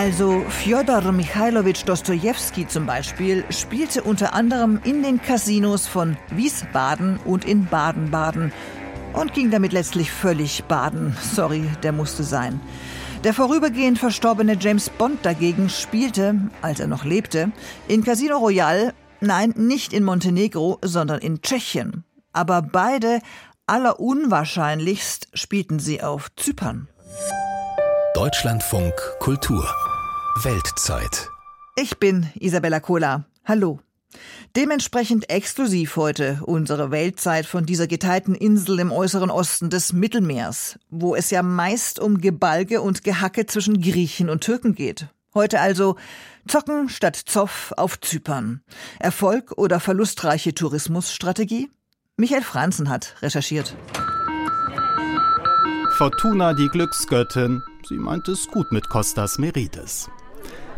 Also Fjodor Michailowitsch Dostojewski zum Beispiel spielte unter anderem in den Casinos von Wiesbaden und in Baden-Baden und ging damit letztlich völlig baden. Sorry, der musste sein. Der vorübergehend verstorbene James Bond dagegen spielte, als er noch lebte, in Casino Royale, nein, nicht in Montenegro, sondern in Tschechien. Aber beide, allerunwahrscheinlichst, spielten sie auf Zypern. Deutschlandfunk Kultur Weltzeit. Ich bin Isabella Kola. Hallo. Dementsprechend exklusiv heute unsere Weltzeit von dieser geteilten Insel im äußeren Osten des Mittelmeers, wo es ja meist um Gebalge und Gehacke zwischen Griechen und Türken geht. Heute also Zocken statt Zoff auf Zypern. Erfolg oder verlustreiche Tourismusstrategie? Michael Franzen hat recherchiert. Fortuna die Glücksgöttin, sie meint es gut mit Kostas Merides.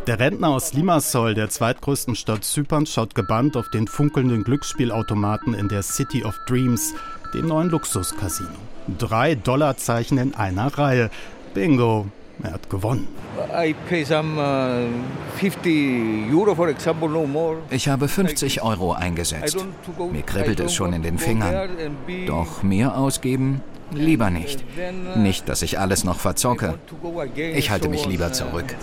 Der Rentner aus Limassol, der zweitgrößten Stadt Zyperns, schaut gebannt auf den funkelnden Glücksspielautomaten in der City of Dreams, dem neuen Luxuscasino. Drei Dollarzeichen in einer Reihe. Bingo, er hat gewonnen. Uh, ich habe 50 Euro eingesetzt. Mir kribbelt es schon in den Fingern. Doch mehr ausgeben Lieber nicht. Nicht, dass ich alles noch verzocke. Ich halte mich lieber zurück.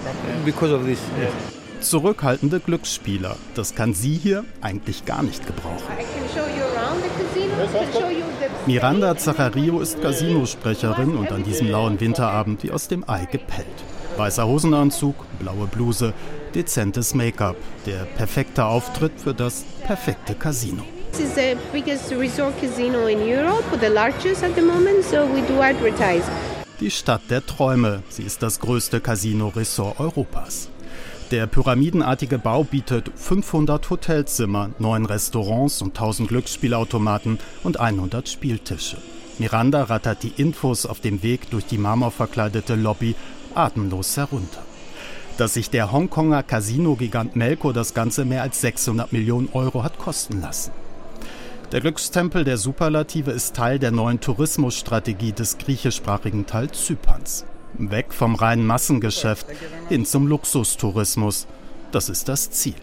Zurückhaltende Glücksspieler, das kann sie hier eigentlich gar nicht gebrauchen. Miranda Zachario ist Casinosprecherin und an diesem lauen Winterabend wie aus dem Ei gepellt. Weißer Hosenanzug, blaue Bluse, dezentes Make-up. Der perfekte Auftritt für das perfekte Casino. This is the biggest resort casino in Europe, the largest at the moment, so we do advertise. Die Stadt der Träume. Sie ist das größte Casino-Ressort Europas. Der pyramidenartige Bau bietet 500 Hotelzimmer, 9 Restaurants und 1000 Glücksspielautomaten und 100 Spieltische. Miranda rattert die Infos auf dem Weg durch die marmorverkleidete Lobby atemlos herunter. Dass sich der Hongkonger Casino-Gigant Melco das Ganze mehr als 600 Millionen Euro hat kosten lassen. Der Glückstempel der Superlative ist Teil der neuen Tourismusstrategie des griechischsprachigen Teils Zyperns. Weg vom reinen Massengeschäft hin zum Luxustourismus. Das ist das Ziel.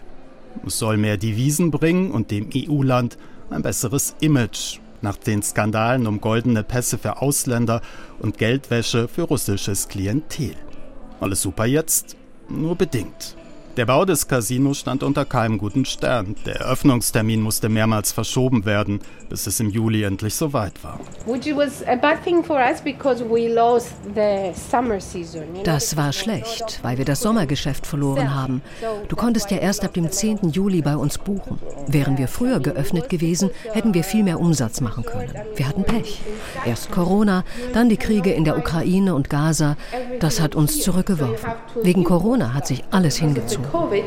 Es soll mehr Devisen bringen und dem EU-Land ein besseres Image nach den Skandalen um goldene Pässe für Ausländer und Geldwäsche für russisches Klientel. Alles super jetzt? Nur bedingt. Der Bau des Casinos stand unter keinem guten Stern. Der Eröffnungstermin musste mehrmals verschoben werden, bis es im Juli endlich soweit war. Das war schlecht, weil wir das Sommergeschäft verloren haben. Du konntest ja erst ab dem 10. Juli bei uns buchen. Wären wir früher geöffnet gewesen, hätten wir viel mehr Umsatz machen können. Wir hatten Pech. Erst Corona, dann die Kriege in der Ukraine und Gaza. Das hat uns zurückgeworfen. Wegen Corona hat sich alles hingezogen. COVID,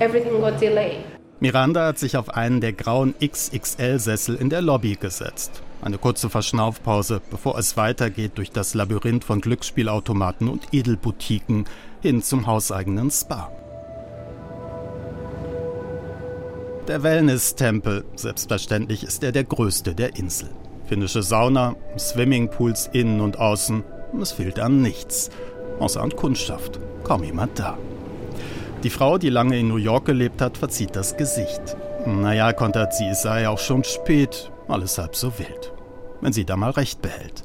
everything got delayed. Miranda hat sich auf einen der grauen XXL-Sessel in der Lobby gesetzt. Eine kurze Verschnaufpause, bevor es weitergeht durch das Labyrinth von Glücksspielautomaten und Edelboutiquen hin zum hauseigenen Spa. Der Wellness-Tempel, selbstverständlich ist er der größte der Insel. Finnische Sauna, Swimmingpools innen und außen, es fehlt an nichts. Außer an Kundschaft. Kaum jemand da. Die Frau, die lange in New York gelebt hat, verzieht das Gesicht. Naja, kontert sie, es sei auch schon spät, alles halb so wild. Wenn sie da mal recht behält.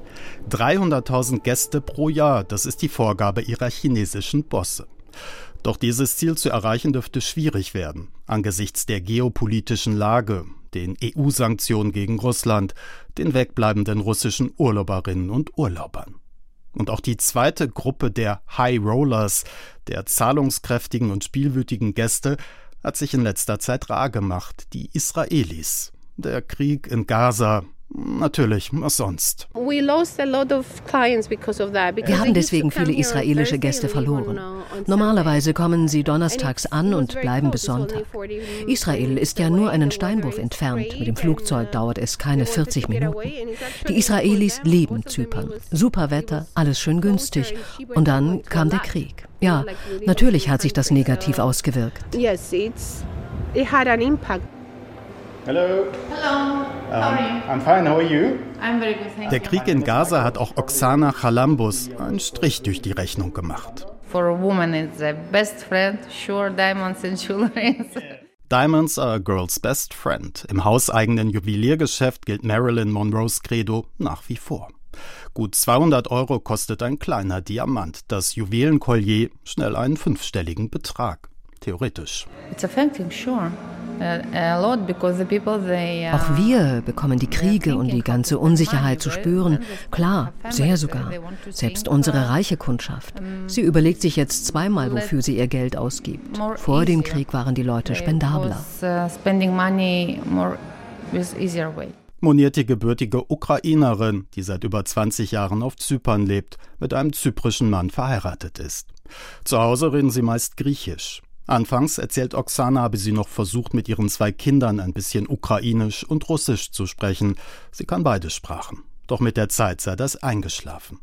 300.000 Gäste pro Jahr, das ist die Vorgabe ihrer chinesischen Bosse. Doch dieses Ziel zu erreichen dürfte schwierig werden, angesichts der geopolitischen Lage, den EU-Sanktionen gegen Russland, den wegbleibenden russischen Urlauberinnen und Urlaubern. Und auch die zweite Gruppe der High Rollers, der zahlungskräftigen und spielwütigen Gäste, hat sich in letzter Zeit rar gemacht, die Israelis. Der Krieg in Gaza, Natürlich, was sonst? Wir haben deswegen viele israelische Gäste verloren. Normalerweise kommen sie donnerstags an und bleiben bis Sonntag. Israel ist ja nur einen Steinwurf entfernt. Mit dem Flugzeug dauert es keine 40 Minuten. Die Israelis lieben Zypern. Super Wetter, alles schön günstig. Und dann kam der Krieg. Ja, natürlich hat sich das negativ ausgewirkt. Yes, it's, it had an impact. Hello. Hello. Um, I'm fine. How are you? I'm very good. Thank Der Krieg in Gaza hat auch Oksana Chalambus einen Strich durch die Rechnung gemacht. For a woman, it's a best friend, sure, diamonds and jewelry. Diamonds are a girl's best friend. Im hauseigenen Juweliergeschäft gilt Marilyn Monroes Credo nach wie vor. Gut 200 Euro kostet ein kleiner Diamant, das Juwelenkollier schnell einen fünfstelligen Betrag. Theoretisch. It's affecting, sure. Uh, Auch wir bekommen die Kriege und die ganze Unsicherheit zu spüren. Klar, sehr sogar. Selbst unsere reiche Kundschaft. Sie überlegt sich jetzt zweimal, wofür sie ihr Geld ausgibt. Vor dem Krieg waren die Leute spendabler. Uh, moniert die gebürtige Ukrainerin, die seit über 20 Jahren auf Zypern lebt, mit einem zyprischen Mann verheiratet ist. Zu Hause reden sie meist Griechisch. Anfangs, erzählt Oksana, habe sie noch versucht, mit ihren zwei Kindern ein bisschen Ukrainisch und Russisch zu sprechen. Sie kann beide Sprachen. Doch mit der Zeit sei das eingeschlafen.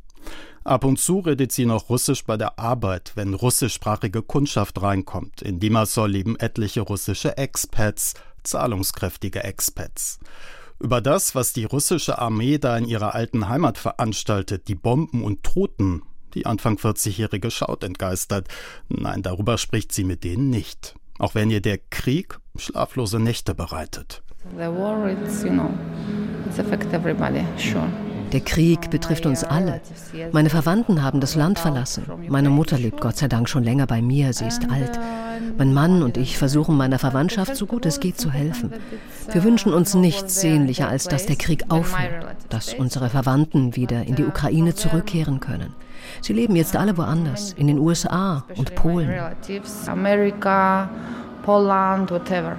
Ab und zu redet sie noch Russisch bei der Arbeit, wenn russischsprachige Kundschaft reinkommt. In Limassol leben etliche russische Expats, zahlungskräftige Expats. Über das, was die russische Armee da in ihrer alten Heimat veranstaltet, die Bomben und Toten, die Anfang 40-Jährige schaut entgeistert. Nein, darüber spricht sie mit denen nicht. Auch wenn ihr der Krieg schlaflose Nächte bereitet. The war, it's, you know, it's affect everybody, sure. Der Krieg betrifft uns alle. Meine Verwandten haben das Land verlassen. Meine Mutter lebt Gott sei Dank schon länger bei mir, sie ist alt. Mein Mann und ich versuchen meiner Verwandtschaft so gut es geht zu helfen. Wir wünschen uns nichts sehnlicher, als dass der Krieg aufhört, dass unsere Verwandten wieder in die Ukraine zurückkehren können. Sie leben jetzt alle woanders, in den USA und Polen. Amerika, Poland, whatever.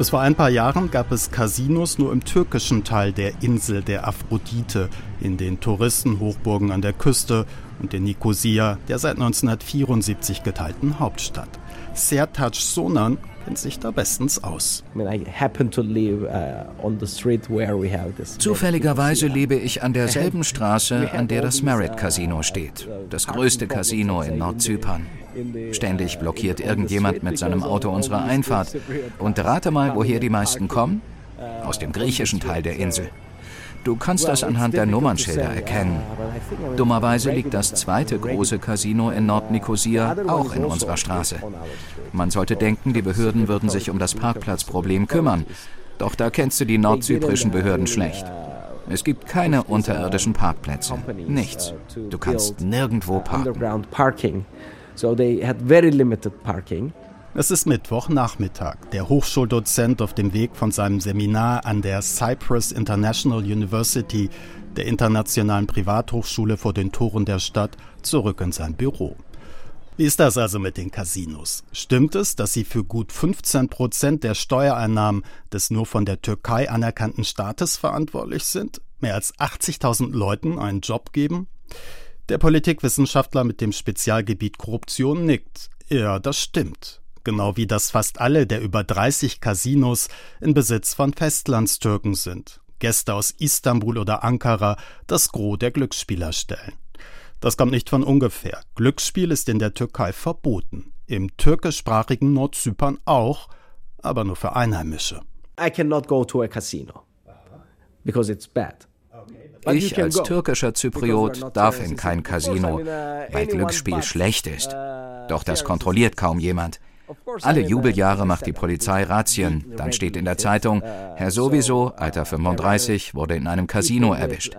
Bis vor ein paar Jahren gab es Casinos nur im türkischen Teil der Insel der Aphrodite, in den Touristenhochburgen an der Küste und in Nikosia, der seit 1974 geteilten Hauptstadt. Sertac Sonan kennt sich da bestens aus. Uh, Zufälligerweise lebe ich an derselben Straße, an der das Merit Casino steht, das größte Casino in Nordzypern. Ständig blockiert irgendjemand mit seinem Auto unsere Einfahrt. Und rate mal, woher die meisten kommen? Aus dem griechischen Teil der Insel. Du kannst das anhand der Nummernschilder erkennen. Dummerweise liegt das zweite große Casino in Nordnikosia auch in unserer Straße. Man sollte denken, die Behörden würden sich um das Parkplatzproblem kümmern. Doch da kennst du die nordzyprischen Behörden schlecht. Es gibt keine unterirdischen Parkplätze. Nichts. Du kannst nirgendwo parken. Es ist Mittwochnachmittag. Der Hochschuldozent auf dem Weg von seinem Seminar an der Cyprus International University, der internationalen Privathochschule vor den Toren der Stadt, zurück in sein Büro. Wie ist das also mit den Casinos? Stimmt es, dass sie für gut 15 Prozent der Steuereinnahmen des nur von der Türkei anerkannten Staates verantwortlich sind? Mehr als 80.000 Leuten einen Job geben? Der Politikwissenschaftler mit dem Spezialgebiet Korruption nickt. Ja, das stimmt genau wie das fast alle der über 30 Casinos in Besitz von Festlandstürken sind. Gäste aus Istanbul oder Ankara das Gros der Glücksspieler stellen. Das kommt nicht von ungefähr. Glücksspiel ist in der Türkei verboten. Im türkischsprachigen Nordzypern auch, aber nur für Einheimische. I cannot go to a casino because it's bad. Ich als türkischer Zypriot darf in kein Casino, weil Glücksspiel schlecht ist. Doch das kontrolliert kaum jemand. Alle Jubeljahre macht die Polizei Razzien. Dann steht in der Zeitung, Herr sowieso, Alter 35, wurde in einem Casino erwischt.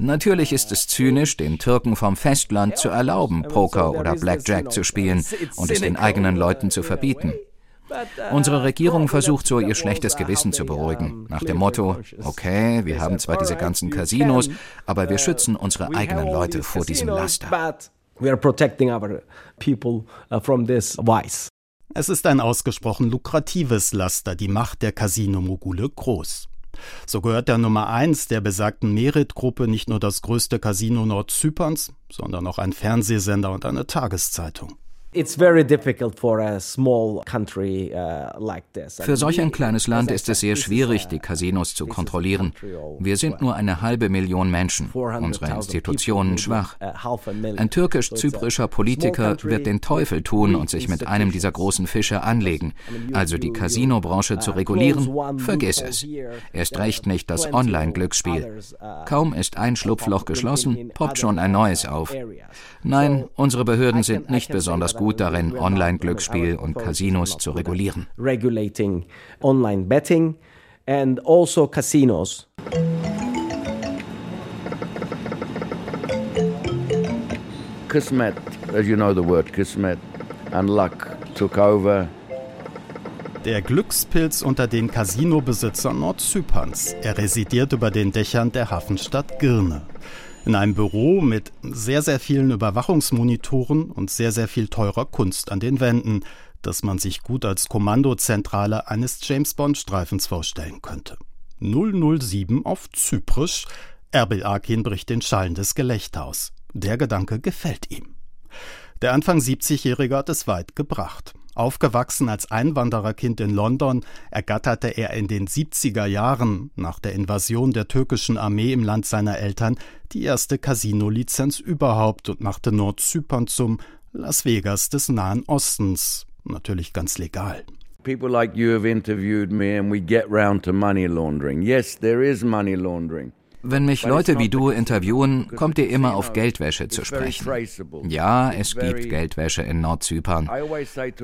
Natürlich ist es zynisch, den Türken vom Festland zu erlauben, Poker oder Blackjack zu spielen und es den eigenen Leuten zu verbieten. Unsere Regierung versucht so ihr schlechtes Gewissen zu beruhigen, nach dem Motto, okay, wir haben zwar diese ganzen Casinos, aber wir schützen unsere eigenen Leute vor diesem Laster. We are protecting our people uh, from this vice. Es ist ein ausgesprochen lukratives Laster, die Macht der Casino-Mogule groß. So gehört der Nummer 1 der besagten Merit-Gruppe nicht nur das größte Casino Nordzyperns, sondern auch ein Fernsehsender und eine Tageszeitung. Uh, Für solch ein kleines Land ist es sehr schwierig, die Casinos zu kontrollieren. Wir sind nur eine halbe Million Menschen, unsere Institutionen schwach. Uh, ein türkisch-zyprischer Politiker wird den Teufel tun und sich mit einem dieser großen Fische anlegen. Also die Casinobranche zu uh, regulieren, vergiss es. Erst recht nicht das Online-Glücksspiel. Kaum ist ein Schlupfloch geschlossen, poppt schon ein neues auf. Nein, unsere Behörden sind nicht besonders gut gut darin, Online-Glücksspiel und Casinos zu regulieren. Regulating online betting and also casinos. Kismet, as you know the word Kismet, and luck took over. Der Glückspilz unter den Casinobesitzern Nordzyperns. Er residiert über den Dächern der Hafenstadt Girne in einem Büro mit sehr, sehr vielen Überwachungsmonitoren und sehr, sehr viel teurer Kunst an den Wänden, das man sich gut als Kommandozentrale eines James Bond-Streifens vorstellen könnte. 007 auf Zyprisch. Erbil Akin bricht den schallendes Gelächter aus. Der Gedanke gefällt ihm. Der Anfang 70-Jährige hat es weit gebracht. Aufgewachsen als Einwandererkind in London, ergatterte er in den 70er Jahren nach der Invasion der türkischen Armee im Land seiner Eltern die erste Casino-Lizenz überhaupt und machte Nordzypern zum Las Vegas des Nahen Ostens. Natürlich ganz legal. People like you have interviewed me and we get round to money laundering. Yes, there is money laundering. Wenn mich Leute wie du interviewen, kommt ihr immer auf Geldwäsche zu sprechen. Ja, es gibt Geldwäsche in Nordzypern.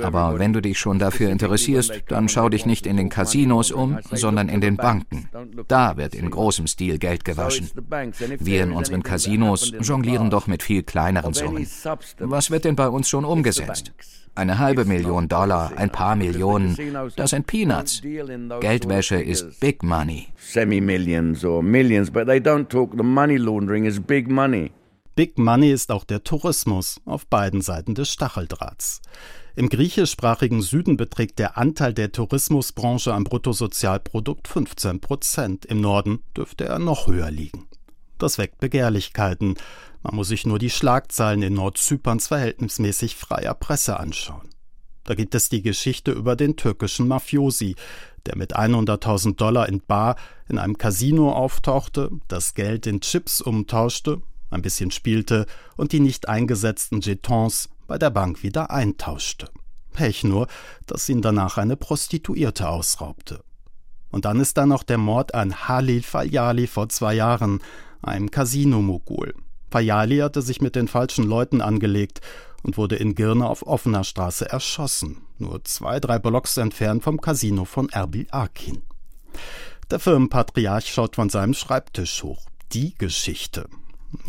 Aber wenn du dich schon dafür interessierst, dann schau dich nicht in den Casinos um, sondern in den Banken. Da wird in großem Stil Geld gewaschen. Wir in unseren Casinos jonglieren doch mit viel kleineren Summen. Was wird denn bei uns schon umgesetzt? Eine halbe Million Dollar, ein paar Millionen, das sind Peanuts. Geldwäsche ist Big Money. Semi-millions or millions, but they don't talk, the money laundering is big money. Big Money ist auch der Tourismus auf beiden Seiten des Stacheldrahts. Im griechischsprachigen Süden beträgt der Anteil der Tourismusbranche am Bruttosozialprodukt 15 Prozent. Im Norden dürfte er noch höher liegen. Das weckt Begehrlichkeiten. Man muss sich nur die Schlagzeilen in Nordzyperns verhältnismäßig freier Presse anschauen. Da gibt es die Geschichte über den türkischen Mafiosi, der mit 100.000 Dollar in Bar in einem Casino auftauchte, das Geld in Chips umtauschte, ein bisschen spielte und die nicht eingesetzten Jetons bei der Bank wieder eintauschte. Pech nur, dass ihn danach eine Prostituierte ausraubte. Und dann ist da noch der Mord an Halil Falyali vor zwei Jahren, einem Casino-Mogul. Fayali hatte sich mit den falschen Leuten angelegt und wurde in Girne auf offener Straße erschossen, nur zwei, drei Blocks entfernt vom Casino von Erbil Akin. Der Firmenpatriarch schaut von seinem Schreibtisch hoch. Die Geschichte.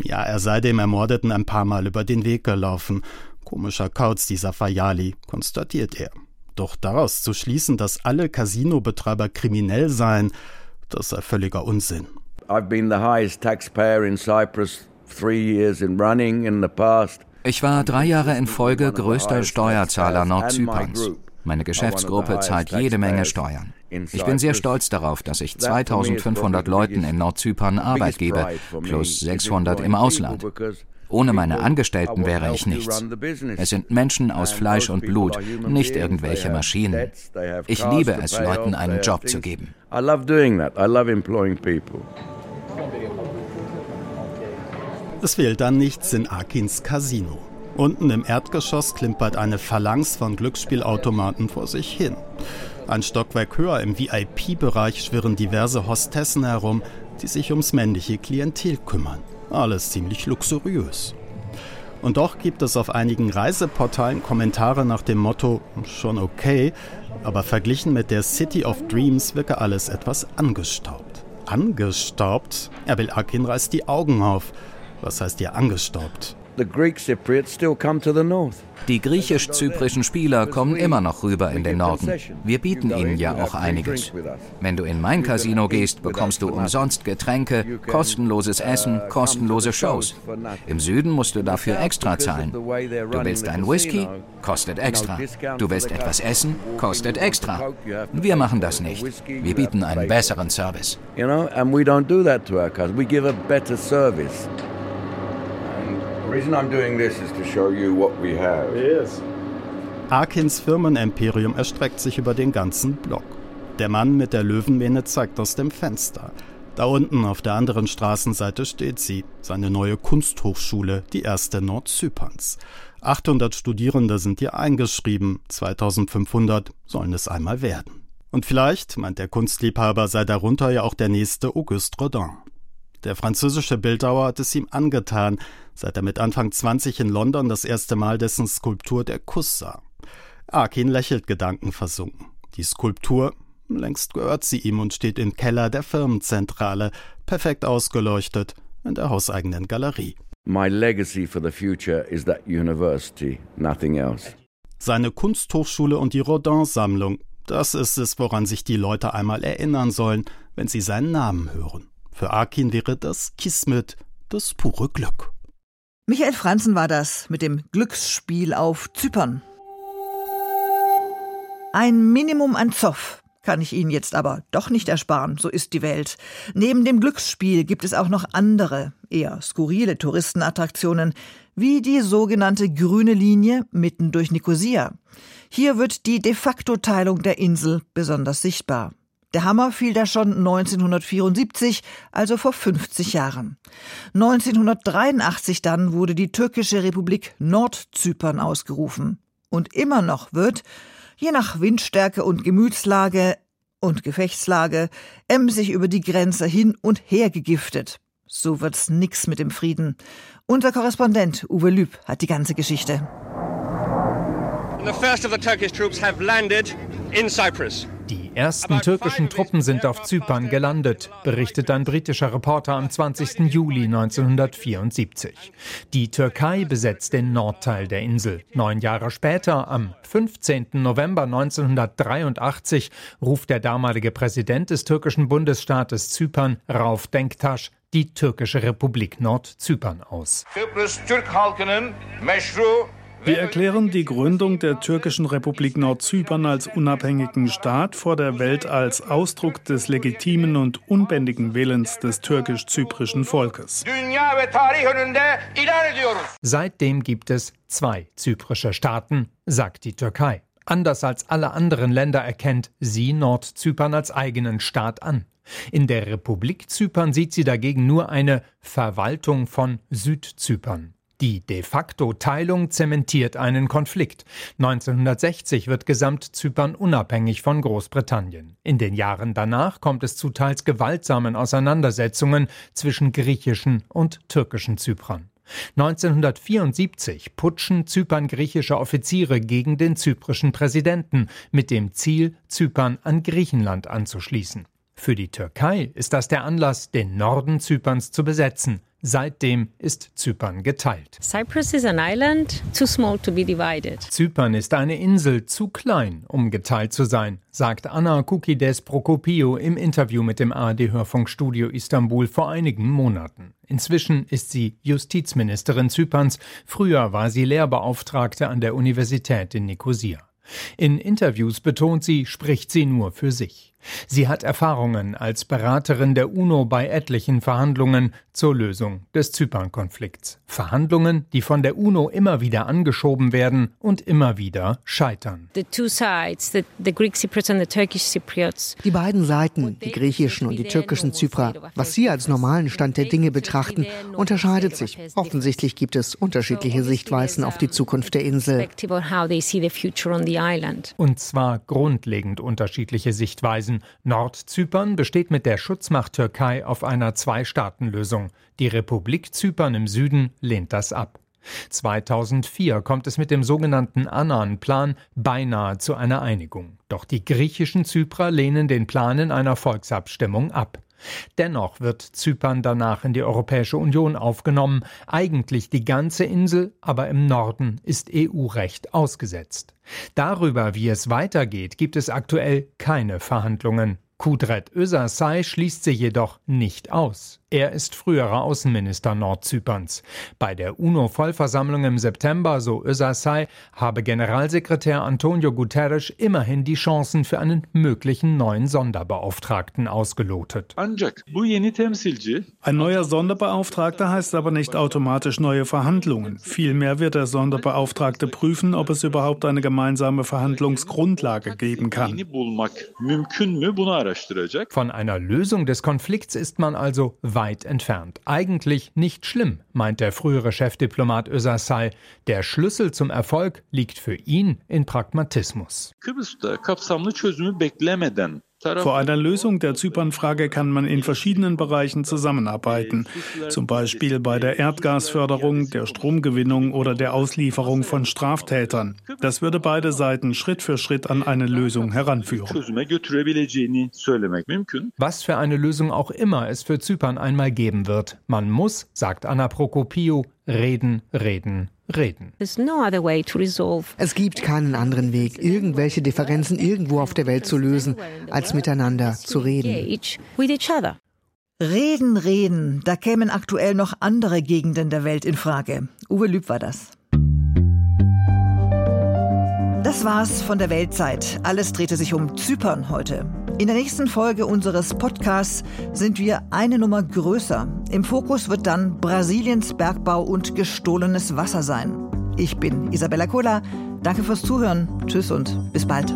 Ja, er sei dem Ermordeten ein paar Mal über den Weg gelaufen. Komischer Kauz, dieser Fayali, konstatiert er. Doch daraus zu schließen, dass alle Casinobetreiber kriminell seien, das sei völliger Unsinn. I've been the highest taxpayer in Cyprus ich war drei Jahre in Folge größter Steuerzahler Nordzyperns. Meine Geschäftsgruppe zahlt jede Menge Steuern. Ich bin sehr stolz darauf, dass ich 2500 Leuten in Nordzypern Arbeit gebe, plus 600 im Ausland. Ohne meine Angestellten wäre ich nichts. Es sind Menschen aus Fleisch und Blut, nicht irgendwelche Maschinen. Ich liebe es, Leuten einen Job zu geben. I love doing that. I love employing people. Es fehlt dann nichts in Akins Casino. Unten im Erdgeschoss klimpert eine Phalanx von Glücksspielautomaten vor sich hin. Ein Stockwerk höher im VIP-Bereich schwirren diverse Hostessen herum, die sich ums männliche Klientel kümmern. Alles ziemlich luxuriös. Und doch gibt es auf einigen Reiseportalen Kommentare nach dem Motto, schon okay, aber verglichen mit der City of Dreams wirke alles etwas angestaubt. Angestaubt? Erbil Akin reißt die Augen auf. Was heißt ihr angestaubt? Die griechisch-zyprischen Spieler kommen immer noch rüber in den Norden. Wir bieten ihnen ja auch einiges. Wenn du in mein Casino gehst, bekommst du umsonst Getränke, kostenloses Essen, kostenlose Shows. Im Süden musst du dafür extra zahlen. Du willst einen Whisky? Kostet extra. Du willst etwas essen? Kostet extra. Wir machen das nicht. Wir bieten einen besseren Service. You know, and we don't do that to our customers. We give a better service reason I'm doing this is to show you what we have. Is. Arkins Firmenimperium erstreckt sich über den ganzen Block. Der Mann mit der Löwenmähne zeigt aus dem Fenster. Da unten auf der anderen Straßenseite steht sie, seine neue Kunsthochschule, die erste Nordzyperns. 800 Studierende sind hier eingeschrieben, 2500 sollen es einmal werden. Und vielleicht, meint der Kunstliebhaber, sei darunter ja auch der nächste Auguste Rodin. Der französische Bildhauer hat es ihm angetan, seit er mit Anfang 20 in London das erste Mal dessen Skulptur Der Kuss sah. Arkin lächelt gedankenversunken. Die Skulptur Längst gehört sie ihm und steht im Keller der Firmenzentrale, perfekt ausgeleuchtet, in der hauseigenen Galerie. My legacy for the future is that university, nothing else. Seine Kunsthochschule und die Rodin-Sammlung, das ist es, woran sich die Leute einmal erinnern sollen, wenn sie seinen Namen hören. Für Akin wäre das Kismet das pure Glück. Michael Franzen war das mit dem Glücksspiel auf Zypern. Ein Minimum an Zoff kann ich Ihnen jetzt aber doch nicht ersparen, so ist die Welt. Neben dem Glücksspiel gibt es auch noch andere, eher skurrile Touristenattraktionen, wie die sogenannte grüne Linie mitten durch Nikosia. Hier wird die de facto Teilung der Insel besonders sichtbar. Der Hammer fiel da schon 1974, also vor 50 Jahren. 1983 dann wurde die türkische Republik Nordzypern ausgerufen. Und immer noch wird, je nach Windstärke und Gemütslage und Gefechtslage, emsig über die Grenze hin und her gegiftet. So wird's nix mit dem Frieden. Unser Korrespondent Uwe Lüb hat die ganze Geschichte. The first of the Turkish troops have landed in Cyprus. Die ersten türkischen Truppen sind auf Zypern gelandet, berichtet ein britischer Reporter am 20. Juli 1974. Die Türkei besetzt den Nordteil der Insel. Neun Jahre später, am 15. November 1983, ruft der damalige Präsident des türkischen Bundesstaates Zypern, Rauf Denktasch, die türkische Republik Nordzypern aus. Wir erklären die Gründung der türkischen Republik Nordzypern als unabhängigen Staat vor der Welt als Ausdruck des legitimen und unbändigen Willens des türkisch-zyprischen Volkes. Seitdem gibt es zwei zyprische Staaten, sagt die Türkei. Anders als alle anderen Länder erkennt sie Nordzypern als eigenen Staat an. In der Republik Zypern sieht sie dagegen nur eine Verwaltung von Südzypern. Die de facto Teilung zementiert einen Konflikt. 1960 wird Gesamtzypern unabhängig von Großbritannien. In den Jahren danach kommt es zu teils gewaltsamen Auseinandersetzungen zwischen griechischen und türkischen Zyprern. 1974 putschen zyperngriechische Offiziere gegen den zyprischen Präsidenten mit dem Ziel, Zypern an Griechenland anzuschließen. Für die Türkei ist das der Anlass, den Norden Zyperns zu besetzen. Seitdem ist Zypern geteilt. Cyprus is an island too small to be divided. Zypern ist eine Insel zu klein, um geteilt zu sein, sagt Anna Kukides Prokopio im Interview mit dem ARD-Hörfunkstudio Istanbul vor einigen Monaten. Inzwischen ist sie Justizministerin Zyperns. Früher war sie Lehrbeauftragte an der Universität in Nikosia. In Interviews betont sie, spricht sie nur für sich. Sie hat Erfahrungen als Beraterin der UNO bei etlichen Verhandlungen zur Lösung des Zypern-Konflikts. Verhandlungen, die von der UNO immer wieder angeschoben werden und immer wieder scheitern. Die beiden Seiten, die griechischen und die türkischen Zyprer, was sie als normalen Stand der Dinge betrachten, unterscheidet sich. Offensichtlich gibt es unterschiedliche Sichtweisen auf die Zukunft der Insel. Und zwar grundlegend unterschiedliche Sichtweisen Nordzypern besteht mit der Schutzmacht Türkei auf einer Zwei-Staaten-Lösung. Die Republik Zypern im Süden lehnt das ab. 2004 kommt es mit dem sogenannten Annan-Plan beinahe zu einer Einigung. Doch die griechischen Zyprer lehnen den Plan in einer Volksabstimmung ab. Dennoch wird Zypern danach in die Europäische Union aufgenommen, eigentlich die ganze Insel, aber im Norden ist EU-Recht ausgesetzt. Darüber, wie es weitergeht, gibt es aktuell keine Verhandlungen. Kudret Özasay schließt sie jedoch nicht aus. Er ist früherer Außenminister Nordzyperns. Bei der UNO-Vollversammlung im September, so Özasai, habe Generalsekretär Antonio Guterres immerhin die Chancen für einen möglichen neuen Sonderbeauftragten ausgelotet. Ein neuer Sonderbeauftragter heißt aber nicht automatisch neue Verhandlungen. Vielmehr wird der Sonderbeauftragte prüfen, ob es überhaupt eine gemeinsame Verhandlungsgrundlage geben kann. Von einer Lösung des Konflikts ist man also weit entfernt. Eigentlich nicht schlimm, meint der frühere Chefdiplomat Özasay. Der Schlüssel zum Erfolg liegt für ihn in Pragmatismus. Vor einer Lösung der Zypernfrage kann man in verschiedenen Bereichen zusammenarbeiten, zum Beispiel bei der Erdgasförderung, der Stromgewinnung oder der Auslieferung von Straftätern. Das würde beide Seiten Schritt für Schritt an eine Lösung heranführen. Was für eine Lösung auch immer es für Zypern einmal geben wird, man muss, sagt Anna Prokopiou, reden, reden, reden. Es gibt keinen anderen Weg, irgendwelche Differenzen irgendwo auf der Welt zu lösen, als miteinander zu reden. Reden, reden, da kämen aktuell noch andere Gegenden der Welt in Frage. Uwe Lüb war das. Das war's von der Weltzeit. Alles drehte sich um Zypern heute. In der nächsten Folge unseres Podcasts sind wir eine Nummer größer. Im Fokus wird dann Brasiliens Bergbau und gestohlenes Wasser sein. Ich bin Isabella Kola. Danke fürs Zuhören. Tschüss und bis bald.